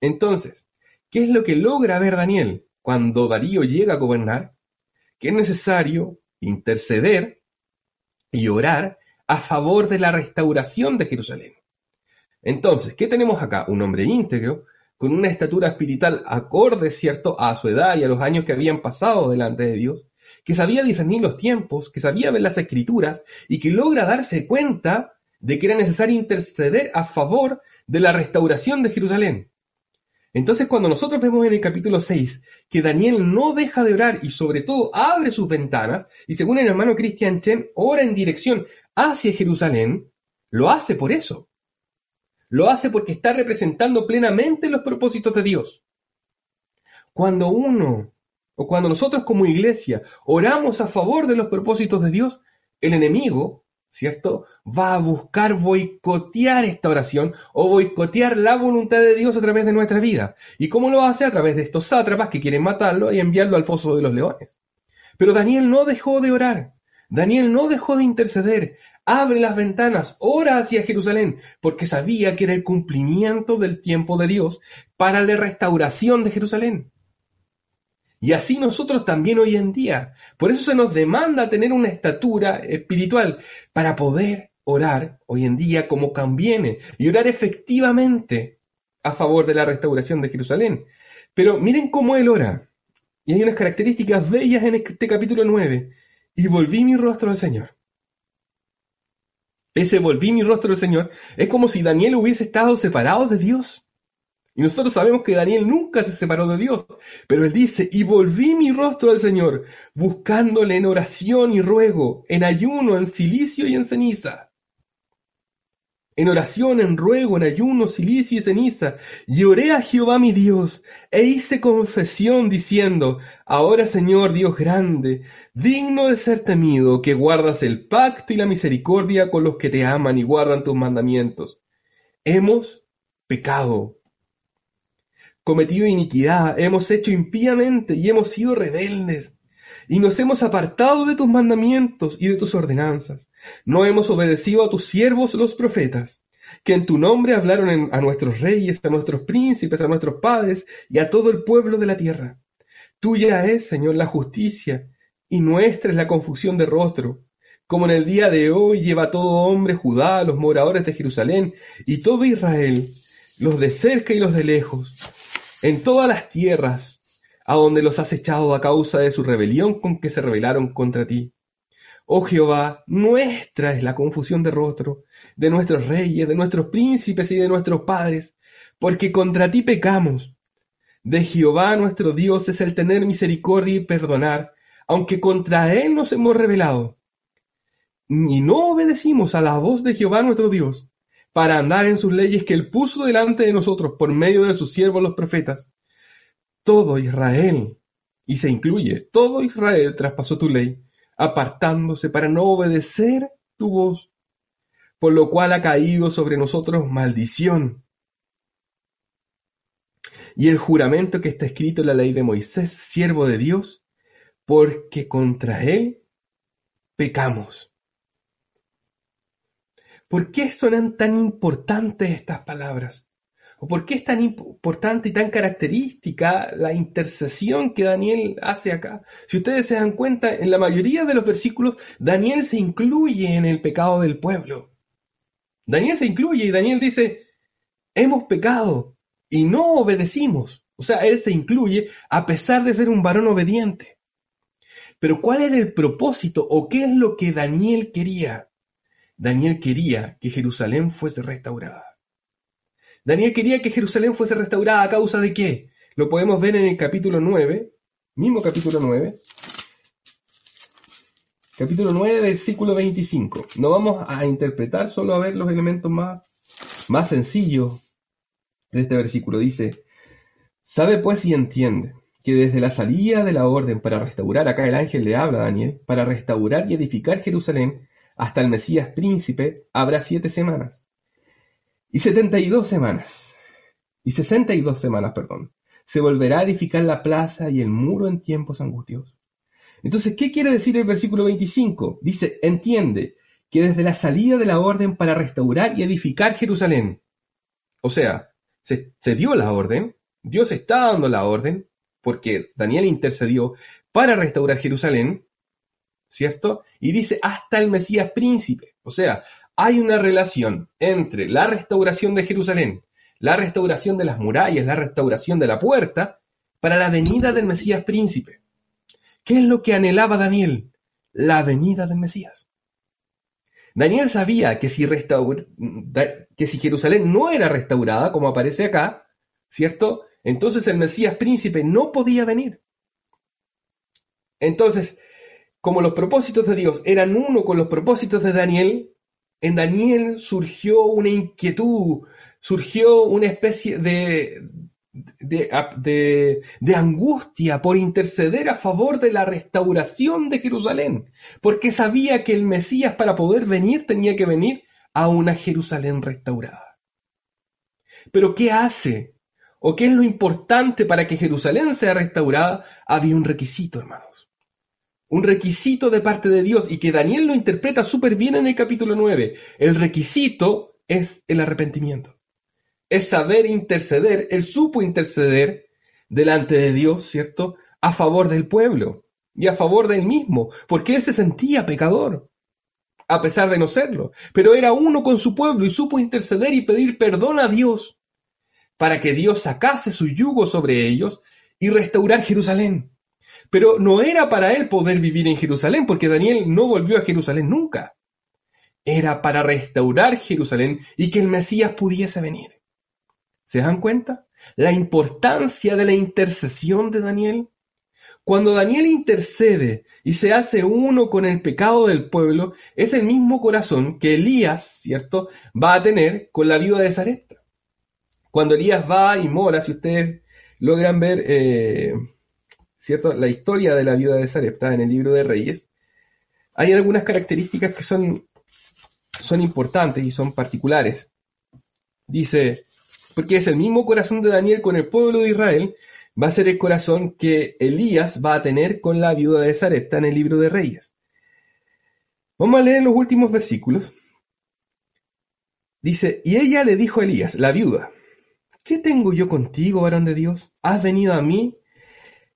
Entonces, ¿Qué es lo que logra ver Daniel cuando Darío llega a gobernar? Que es necesario interceder y orar a favor de la restauración de Jerusalén. Entonces, ¿qué tenemos acá? Un hombre íntegro, con una estatura espiritual acorde, ¿cierto?, a su edad y a los años que habían pasado delante de Dios, que sabía discernir los tiempos, que sabía ver las escrituras y que logra darse cuenta de que era necesario interceder a favor de la restauración de Jerusalén. Entonces cuando nosotros vemos en el capítulo 6 que Daniel no deja de orar y sobre todo abre sus ventanas, y según el hermano Christian Chen, ora en dirección hacia Jerusalén, lo hace por eso. Lo hace porque está representando plenamente los propósitos de Dios. Cuando uno, o cuando nosotros como iglesia, oramos a favor de los propósitos de Dios, el enemigo ¿cierto? Va a buscar boicotear esta oración o boicotear la voluntad de Dios a través de nuestra vida. ¿Y cómo lo hace? A través de estos sátrapas que quieren matarlo y enviarlo al foso de los leones. Pero Daniel no dejó de orar. Daniel no dejó de interceder. Abre las ventanas, ora hacia Jerusalén, porque sabía que era el cumplimiento del tiempo de Dios para la restauración de Jerusalén. Y así nosotros también hoy en día. Por eso se nos demanda tener una estatura espiritual para poder orar hoy en día como conviene y orar efectivamente a favor de la restauración de Jerusalén. Pero miren cómo él ora. Y hay unas características bellas en este capítulo 9. Y volví mi rostro al Señor. ese volví mi rostro del Señor, es como si Daniel hubiese estado separado de Dios. Y nosotros sabemos que Daniel nunca se separó de Dios, pero él dice, y volví mi rostro al Señor, buscándole en oración y ruego, en ayuno, en silicio y en ceniza. En oración, en ruego, en ayuno, silicio y ceniza, y oré a Jehová mi Dios, e hice confesión diciendo, Ahora Señor Dios grande, digno de ser temido, que guardas el pacto y la misericordia con los que te aman y guardan tus mandamientos. Hemos pecado cometido iniquidad, hemos hecho impíamente y hemos sido rebeldes. Y nos hemos apartado de tus mandamientos y de tus ordenanzas. No hemos obedecido a tus siervos los profetas, que en tu nombre hablaron a nuestros reyes, a nuestros príncipes, a nuestros padres y a todo el pueblo de la tierra. Tuya es, Señor, la justicia, y nuestra es la confusión de rostro. Como en el día de hoy lleva todo hombre Judá, los moradores de Jerusalén, y todo Israel, los de cerca y los de lejos, en todas las tierras a donde los has echado a causa de su rebelión con que se rebelaron contra ti. Oh Jehová, nuestra es la confusión de rostro, de nuestros reyes, de nuestros príncipes y de nuestros padres, porque contra ti pecamos. De Jehová nuestro Dios es el tener misericordia y perdonar, aunque contra él nos hemos rebelado. Y no obedecimos a la voz de Jehová nuestro Dios, para andar en sus leyes que él puso delante de nosotros por medio de sus siervos los profetas. Todo Israel, y se incluye, todo Israel traspasó tu ley, apartándose para no obedecer tu voz, por lo cual ha caído sobre nosotros maldición. Y el juramento que está escrito en la ley de Moisés, siervo de Dios, porque contra él pecamos. ¿Por qué son tan importantes estas palabras? ¿O por qué es tan importante y tan característica la intercesión que Daniel hace acá? Si ustedes se dan cuenta, en la mayoría de los versículos, Daniel se incluye en el pecado del pueblo. Daniel se incluye y Daniel dice, hemos pecado y no obedecimos. O sea, él se incluye a pesar de ser un varón obediente. Pero ¿cuál era el propósito o qué es lo que Daniel quería? Daniel quería que Jerusalén fuese restaurada. Daniel quería que Jerusalén fuese restaurada a causa de qué? Lo podemos ver en el capítulo 9, mismo capítulo 9, capítulo 9, versículo 25. No vamos a interpretar, solo a ver los elementos más, más sencillos de este versículo. Dice, sabe pues y entiende que desde la salida de la orden para restaurar, acá el ángel le habla a Daniel, para restaurar y edificar Jerusalén, hasta el Mesías príncipe habrá siete semanas. Y setenta y dos semanas. Y sesenta y dos semanas, perdón. Se volverá a edificar la plaza y el muro en tiempos angustiosos. Entonces, ¿qué quiere decir el versículo 25? Dice, entiende que desde la salida de la orden para restaurar y edificar Jerusalén, o sea, se, se dio la orden, Dios está dando la orden, porque Daniel intercedió para restaurar Jerusalén, ¿cierto? Y dice hasta el Mesías príncipe. O sea, hay una relación entre la restauración de Jerusalén, la restauración de las murallas, la restauración de la puerta, para la venida del Mesías príncipe. ¿Qué es lo que anhelaba Daniel? La venida del Mesías. Daniel sabía que si, que si Jerusalén no era restaurada, como aparece acá, ¿cierto? Entonces el Mesías príncipe no podía venir. Entonces, como los propósitos de Dios eran uno con los propósitos de Daniel, en Daniel surgió una inquietud, surgió una especie de, de, angustia por interceder a favor de la restauración de Jerusalén, porque sabía que el Mesías para poder venir tenía que venir a una Jerusalén restaurada. Pero ¿qué hace? ¿O qué es lo importante para que Jerusalén sea restaurada? Había un requisito, hermano un requisito de parte de Dios y que Daniel lo interpreta súper bien en el capítulo 9. El requisito es el arrepentimiento. Es saber interceder. Él supo interceder delante de Dios, ¿cierto? A favor del pueblo y a favor de él mismo, porque él se sentía pecador, a pesar de no serlo. Pero era uno con su pueblo y supo interceder y pedir perdón a Dios para que Dios sacase su yugo sobre ellos y restaurar Jerusalén. Pero no era para él poder vivir en Jerusalén, porque Daniel no volvió a Jerusalén nunca. era para restaurar Jerusalén y que el Mesías pudiese venir. ¿Se dan cuenta? La importancia de la intercesión de Daniel. Cuando Daniel intercede y se hace uno con el pecado del pueblo, es el mismo corazón que Elías, ¿cierto?, va a tener con la viuda de Sarepta. Cuando Elías va y mora, si ustedes logran ver, eh, ¿cierto?, la historia de la viuda de Sarepta en el libro de Reyes, hay algunas características que son, son importantes y son particulares. Dice, porque es el mismo corazón de Daniel con el pueblo de Israel, va a ser el corazón que Elías va a tener con la viuda de Sarepta en el libro de Reyes. Vamos a leer los últimos versículos. Dice, y ella le dijo a Elías, la viuda, ¿qué tengo yo contigo, varón de Dios? ¿Has venido a mí,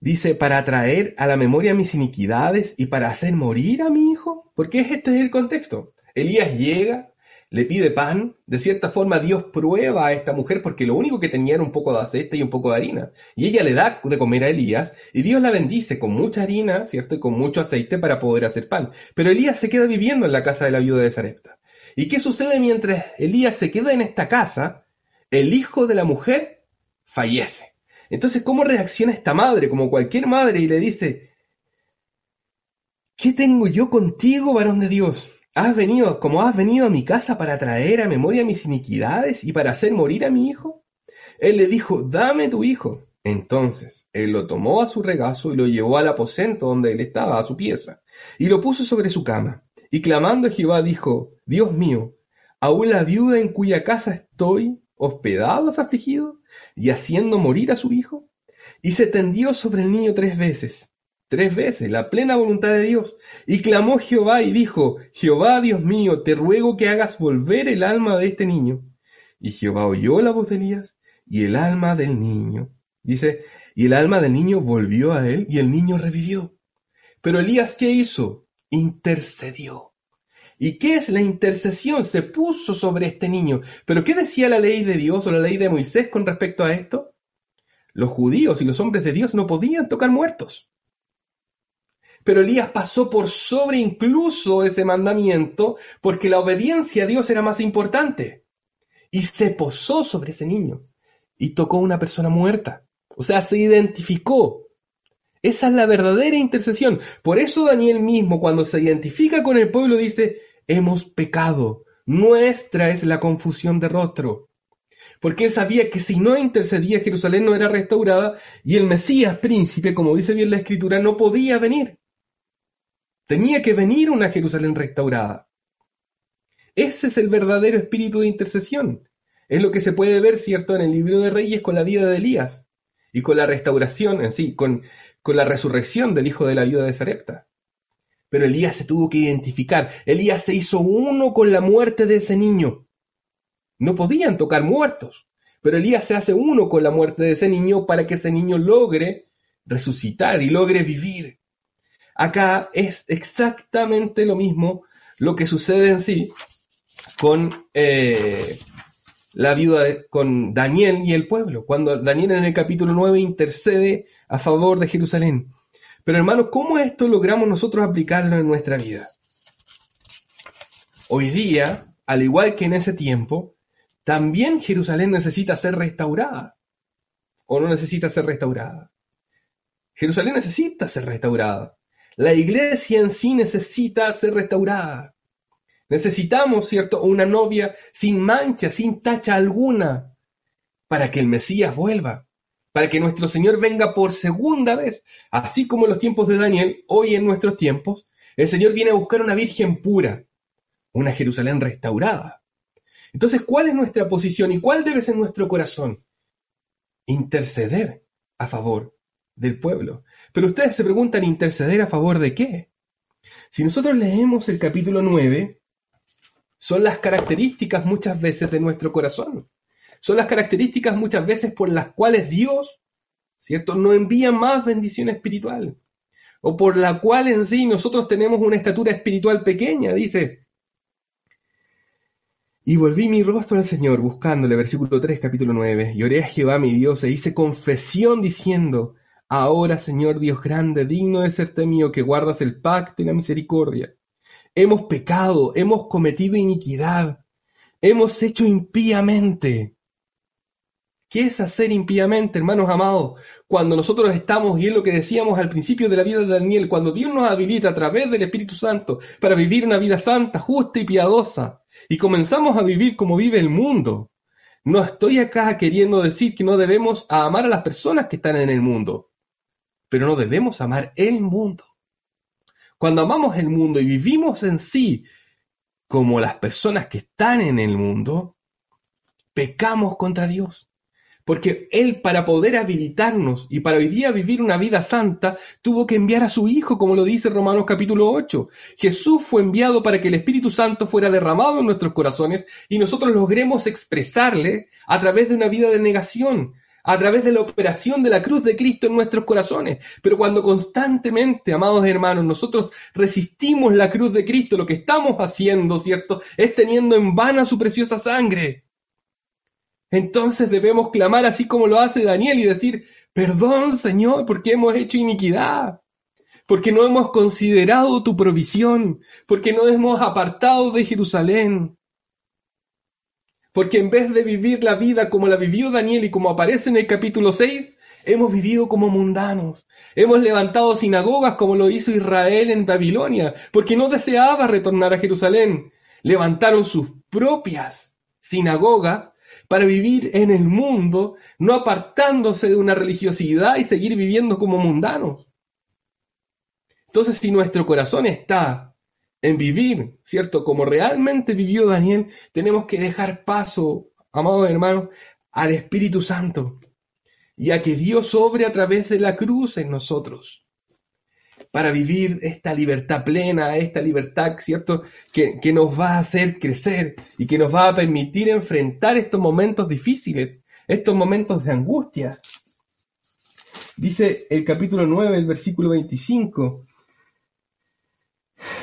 dice, para traer a la memoria mis iniquidades y para hacer morir a mi hijo? Porque este es el contexto. Elías llega, le pide pan, de cierta forma Dios prueba a esta mujer porque lo único que tenía era un poco de aceite y un poco de harina. Y ella le da de comer a Elías y Dios la bendice con mucha harina, ¿cierto? Y con mucho aceite para poder hacer pan. Pero Elías se queda viviendo en la casa de la viuda de Sarepta. ¿Y qué sucede mientras Elías se queda en esta casa? El hijo de la mujer fallece. Entonces, ¿cómo reacciona esta madre, como cualquier madre, y le dice, ¿qué tengo yo contigo, varón de Dios? ¿Has venido, como has venido a mi casa para traer a memoria mis iniquidades y para hacer morir a mi hijo? Él le dijo, dame tu hijo. Entonces él lo tomó a su regazo y lo llevó al aposento donde él estaba, a su pieza, y lo puso sobre su cama. Y clamando a Jehová dijo, Dios mío, aún la viuda en cuya casa estoy hospedado es afligido y haciendo morir a su hijo. Y se tendió sobre el niño tres veces tres veces la plena voluntad de Dios. Y clamó Jehová y dijo, Jehová Dios mío, te ruego que hagas volver el alma de este niño. Y Jehová oyó la voz de Elías y el alma del niño. Dice, y el alma del niño volvió a él y el niño revivió. Pero Elías, ¿qué hizo? Intercedió. ¿Y qué es la intercesión? Se puso sobre este niño. ¿Pero qué decía la ley de Dios o la ley de Moisés con respecto a esto? Los judíos y los hombres de Dios no podían tocar muertos. Pero Elías pasó por sobre incluso ese mandamiento porque la obediencia a Dios era más importante. Y se posó sobre ese niño y tocó una persona muerta. O sea, se identificó. Esa es la verdadera intercesión. Por eso Daniel mismo, cuando se identifica con el pueblo, dice, hemos pecado. Nuestra es la confusión de rostro. Porque él sabía que si no intercedía, Jerusalén no era restaurada y el Mesías príncipe, como dice bien la escritura, no podía venir. Tenía que venir una Jerusalén restaurada. Ese es el verdadero espíritu de intercesión. Es lo que se puede ver, ¿cierto?, en el libro de Reyes con la vida de Elías y con la restauración en sí, con, la resurrección del hijo de la viuda de Sarepta. Pero Elías se tuvo que identificar. Elías se hizo uno con la muerte de ese niño. No podían tocar muertos, pero Elías se hace uno con la muerte de ese niño para que ese niño logre resucitar y logre vivir. Acá es exactamente lo mismo lo que sucede en sí con eh, la viuda, con Daniel y el pueblo, cuando Daniel en el capítulo 9 intercede a favor de Jerusalén. Pero hermanos, ¿cómo esto logramos nosotros aplicarlo en nuestra vida? Hoy día, al igual que en ese tiempo, también Jerusalén necesita ser restaurada. ¿O no necesita ser restaurada? Jerusalén necesita ser restaurada. La iglesia en sí necesita ser restaurada. Necesitamos, ¿cierto?, una novia sin mancha, sin tacha alguna, para que el Mesías vuelva, para que nuestro Señor venga por segunda vez, así como en los tiempos de Daniel, hoy en nuestros tiempos, el Señor viene a buscar una virgen pura, una Jerusalén restaurada. Entonces, ¿cuál es nuestra posición y cuál debe ser nuestro corazón? Interceder a favor del pueblo. Pero ustedes se preguntan, ¿interceder a favor de qué? Si nosotros leemos el capítulo 9, son las características muchas veces de nuestro corazón. Son las características muchas veces por las cuales Dios, ¿cierto?, no envía más bendición espiritual. O por la cual en sí nosotros tenemos una estatura espiritual pequeña, dice. Y volví mi rostro al Señor, buscándole, versículo 3, capítulo 9, y oré a Jehová mi Dios e hice confesión diciendo, Ahora, Señor Dios grande, digno de ser temido, que guardas el pacto y la misericordia, hemos pecado, hemos cometido iniquidad, hemos hecho impíamente. ¿Qué es hacer impíamente, hermanos amados? Cuando nosotros estamos, y es lo que decíamos al principio de la vida de Daniel, cuando Dios nos habilita a través del Espíritu Santo para vivir una vida santa, justa y piadosa, y comenzamos a vivir como vive el mundo. No estoy acá queriendo decir que no debemos amar a las personas que están en el mundo, pero no debemos amar el mundo. Cuando amamos el mundo y vivimos en sí como las personas que están en el mundo, pecamos contra Dios. Porque Él, para poder habilitarnos y para hoy día vivir una vida santa, tuvo que enviar a su Hijo, como lo dice Romanos capítulo 8. Jesús fue enviado para que el Espíritu Santo fuera derramado en nuestros corazones y nosotros logremos expresarle a través de una vida de negación, a través de la operación de la cruz de Cristo en nuestros corazones. Pero cuando constantemente, amados hermanos, nosotros resistimos la cruz de Cristo, lo que estamos haciendo, ¿cierto? Es teniendo en vana su preciosa sangre. Entonces debemos clamar así como lo hace Daniel y decir, perdón Señor, porque hemos hecho iniquidad, porque no hemos considerado tu provisión, porque no hemos apartado de Jerusalén, porque en vez de vivir la vida como la vivió Daniel y como aparece en el capítulo 6, hemos vivido como mundanos, hemos levantado sinagogas como lo hizo Israel en Babilonia, porque no deseaba retornar a Jerusalén, levantaron sus propias sinagogas para vivir en el mundo, no apartándose de una religiosidad y seguir viviendo como mundanos. Entonces, si nuestro corazón está en vivir, ¿cierto? Como realmente vivió Daniel, tenemos que dejar paso, amados hermanos, al Espíritu Santo y a que Dios obre a través de la cruz en nosotros para vivir esta libertad plena, esta libertad, ¿cierto?, que, que nos va a hacer crecer y que nos va a permitir enfrentar estos momentos difíciles, estos momentos de angustia. Dice el capítulo 9, el versículo 25.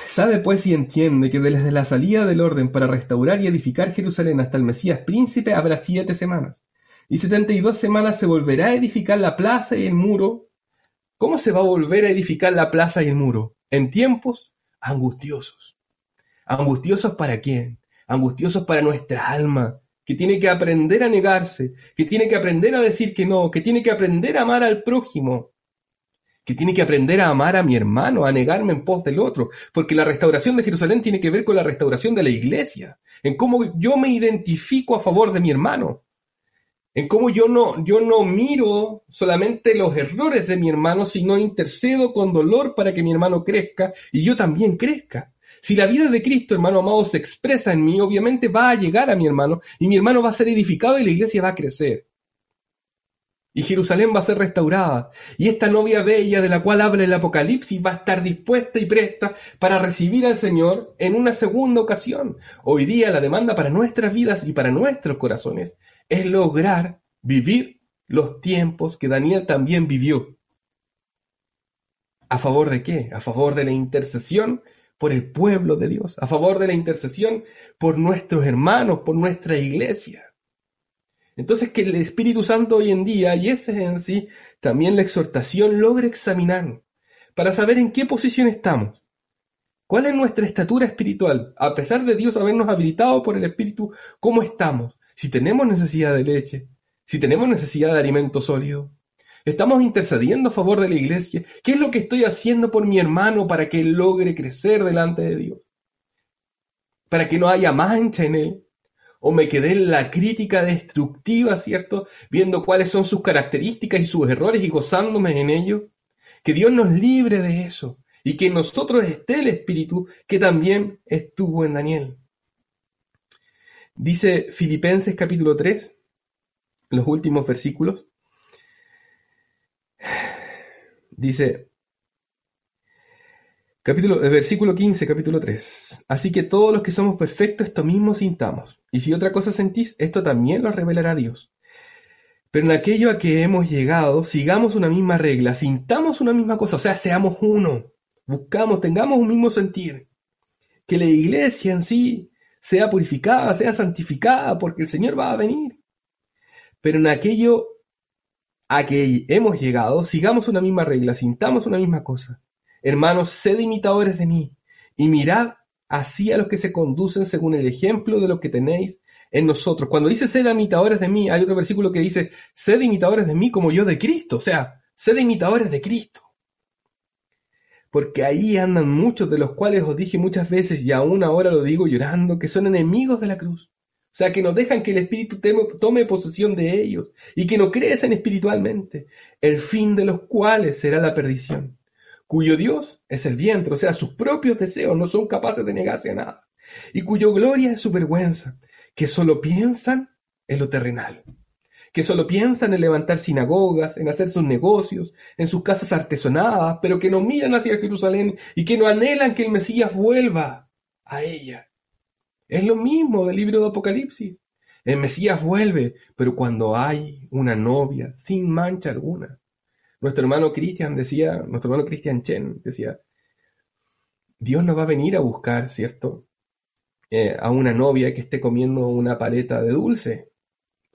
Sabe pues y entiende que desde la salida del orden para restaurar y edificar Jerusalén hasta el Mesías príncipe habrá siete semanas, y setenta y dos semanas se volverá a edificar la plaza y el muro ¿Cómo se va a volver a edificar la plaza y el muro? En tiempos angustiosos. ¿Angustiosos para quién? Angustiosos para nuestra alma, que tiene que aprender a negarse, que tiene que aprender a decir que no, que tiene que aprender a amar al prójimo, que tiene que aprender a amar a mi hermano, a negarme en pos del otro, porque la restauración de Jerusalén tiene que ver con la restauración de la iglesia, en cómo yo me identifico a favor de mi hermano en cómo yo no, yo no miro solamente los errores de mi hermano, sino intercedo con dolor para que mi hermano crezca y yo también crezca. Si la vida de Cristo, hermano amado, se expresa en mí, obviamente va a llegar a mi hermano y mi hermano va a ser edificado y la iglesia va a crecer. Y Jerusalén va a ser restaurada. Y esta novia bella de la cual habla el Apocalipsis va a estar dispuesta y presta para recibir al Señor en una segunda ocasión. Hoy día la demanda para nuestras vidas y para nuestros corazones es lograr vivir los tiempos que Daniel también vivió. ¿A favor de qué? A favor de la intercesión por el pueblo de Dios, a favor de la intercesión por nuestros hermanos, por nuestra iglesia. Entonces que el Espíritu Santo hoy en día, y ese es en sí también la exhortación, logre examinar para saber en qué posición estamos. ¿Cuál es nuestra estatura espiritual? A pesar de Dios habernos habilitado por el Espíritu, ¿cómo estamos? Si tenemos necesidad de leche, si tenemos necesidad de alimento sólido, estamos intercediendo a favor de la iglesia, ¿qué es lo que estoy haciendo por mi hermano para que él logre crecer delante de Dios? Para que no haya mancha en él, o me quedé en la crítica destructiva, ¿cierto? Viendo cuáles son sus características y sus errores y gozándome en ello. Que Dios nos libre de eso y que en nosotros esté el Espíritu que también estuvo en Daniel. Dice Filipenses capítulo 3, los últimos versículos. Dice, capítulo, eh, versículo 15, capítulo 3. Así que todos los que somos perfectos, esto mismo sintamos. Y si otra cosa sentís, esto también lo revelará Dios. Pero en aquello a que hemos llegado, sigamos una misma regla, sintamos una misma cosa, o sea, seamos uno, buscamos, tengamos un mismo sentir. Que la iglesia en sí sea purificada, sea santificada, porque el Señor va a venir. Pero en aquello a que hemos llegado, sigamos una misma regla, sintamos una misma cosa. Hermanos, sed imitadores de mí y mirad así a los que se conducen según el ejemplo de lo que tenéis en nosotros. Cuando dice sed imitadores de mí, hay otro versículo que dice sed imitadores de mí como yo de Cristo. O sea, sed imitadores de Cristo. Porque ahí andan muchos de los cuales os dije muchas veces y aún ahora lo digo llorando, que son enemigos de la cruz. O sea, que no dejan que el Espíritu tome posesión de ellos y que no crecen espiritualmente, el fin de los cuales será la perdición, cuyo Dios es el vientre, o sea, sus propios deseos no son capaces de negarse a nada, y cuyo gloria es su vergüenza, que solo piensan en lo terrenal, que solo piensan en levantar sinagogas, en hacer sus negocios, en sus casas artesonadas, pero que no miran hacia Jerusalén y que no anhelan que el Mesías vuelva a ella. Es lo mismo del libro de Apocalipsis. El Mesías vuelve, pero cuando hay una novia sin mancha alguna. Nuestro hermano Cristian decía, nuestro hermano Cristian Chen decía, Dios no va a venir a buscar, ¿cierto? Eh, a una novia que esté comiendo una paleta de dulce,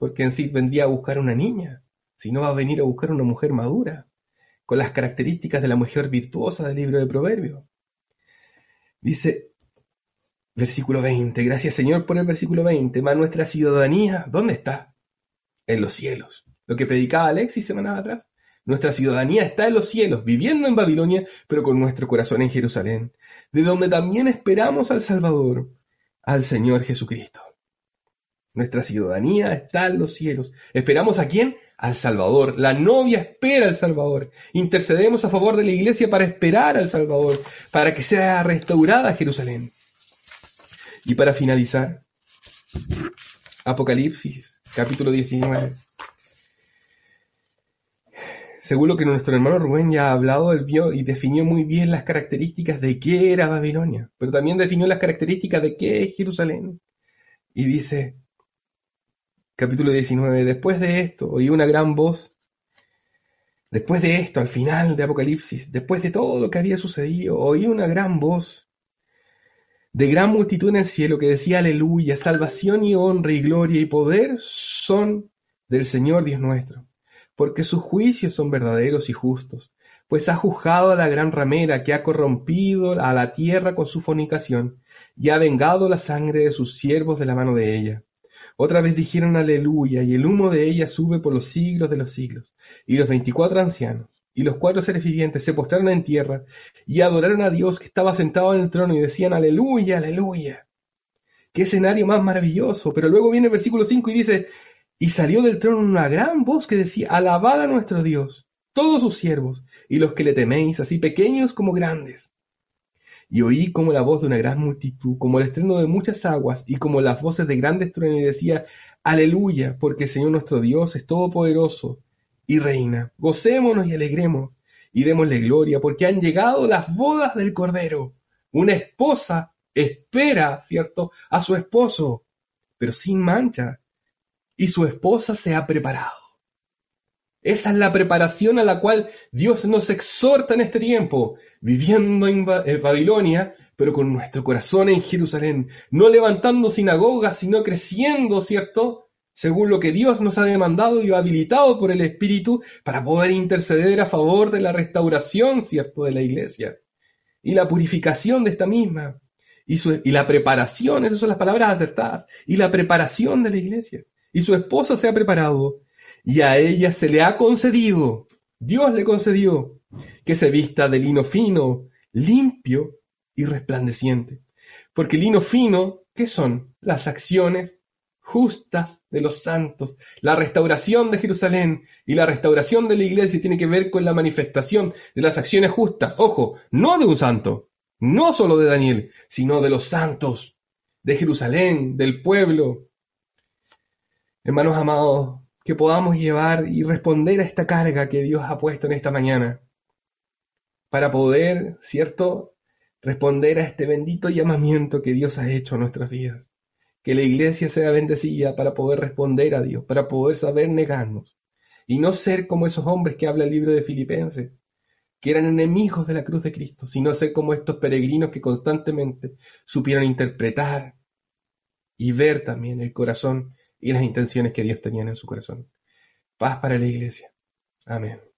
porque en sí vendría a buscar una niña, sino va a venir a buscar una mujer madura, con las características de la mujer virtuosa del libro de Proverbios. Dice, versículo 20, gracias Señor por el versículo 20, más nuestra ciudadanía, ¿dónde está? En los cielos. Lo que predicaba Alexis semanas atrás. Nuestra ciudadanía está en los cielos, viviendo en Babilonia, pero con nuestro corazón en Jerusalén, de donde también esperamos al Salvador, al Señor Jesucristo. Nuestra ciudadanía está en los cielos. ¿Esperamos a quién? Al Salvador. La novia espera al Salvador. Intercedemos a favor de la iglesia para esperar al Salvador, para que sea restaurada Jerusalén. Y para finalizar, Apocalipsis, capítulo 19. Según lo que nuestro hermano Rubén ya ha hablado, él vio y definió muy bien las características de qué era Babilonia, pero también definió las características de qué es Jerusalén. Y dice, capítulo 19, después de esto oí una gran voz, después de esto, al final de Apocalipsis, después de todo lo que había sucedido, oí una gran voz de gran multitud en el cielo que decía, aleluya, salvación y honra y gloria y poder son del Señor Dios nuestro porque sus juicios son verdaderos y justos, pues ha juzgado a la gran ramera que ha corrompido a la tierra con su fornicación, y ha vengado la sangre de sus siervos de la mano de ella. Otra vez dijeron aleluya, y el humo de ella sube por los siglos de los siglos. Y los veinticuatro ancianos y los cuatro seres vivientes se postraron en tierra y adoraron a Dios que estaba sentado en el trono y decían aleluya, aleluya. Qué escenario más maravilloso. Pero luego viene el versículo 5 y dice, y salió del trono una gran voz que decía, Alabad a nuestro Dios, todos sus siervos, y los que le teméis, así pequeños como grandes. Y oí como la voz de una gran multitud, como el estreno de muchas aguas, y como las voces de grandes truenos, y decía, Aleluya, porque el Señor nuestro Dios es todopoderoso y reina. Gocémonos y alegremos, y démosle gloria, porque han llegado las bodas del Cordero. Una esposa espera, ¿cierto?, a su esposo, pero sin mancha y su esposa se ha preparado. Esa es la preparación a la cual Dios nos exhorta en este tiempo, viviendo en Babilonia, pero con nuestro corazón en Jerusalén, no levantando sinagogas, sino creciendo, ¿cierto? Según lo que Dios nos ha demandado y habilitado por el Espíritu para poder interceder a favor de la restauración, ¿cierto?, de la iglesia y la purificación de esta misma y, y la preparación, esas son las palabras acertadas, y la preparación de la iglesia y su esposa se ha preparado, y a ella se le ha concedido, Dios le concedió, que se vista de lino fino, limpio y resplandeciente. Porque lino fino, ¿qué son? Las acciones justas de los santos. La restauración de Jerusalén y la restauración de la iglesia tiene que ver con la manifestación de las acciones justas. Ojo, no de un santo, no solo de Daniel, sino de los santos, de Jerusalén, del pueblo, Hermanos amados, que podamos llevar y responder a esta carga que Dios ha puesto en esta mañana, para poder, ¿cierto?, responder a este bendito llamamiento que Dios ha hecho a nuestras vidas. Que la iglesia sea bendecida para poder responder a Dios, para poder saber negarnos, y no ser como esos hombres que habla el libro de Filipenses, que eran enemigos de la cruz de Cristo, sino ser como estos peregrinos que constantemente supieron interpretar y ver también el corazón y las intenciones que Dios tenía en su corazón. Paz para la iglesia. Amén.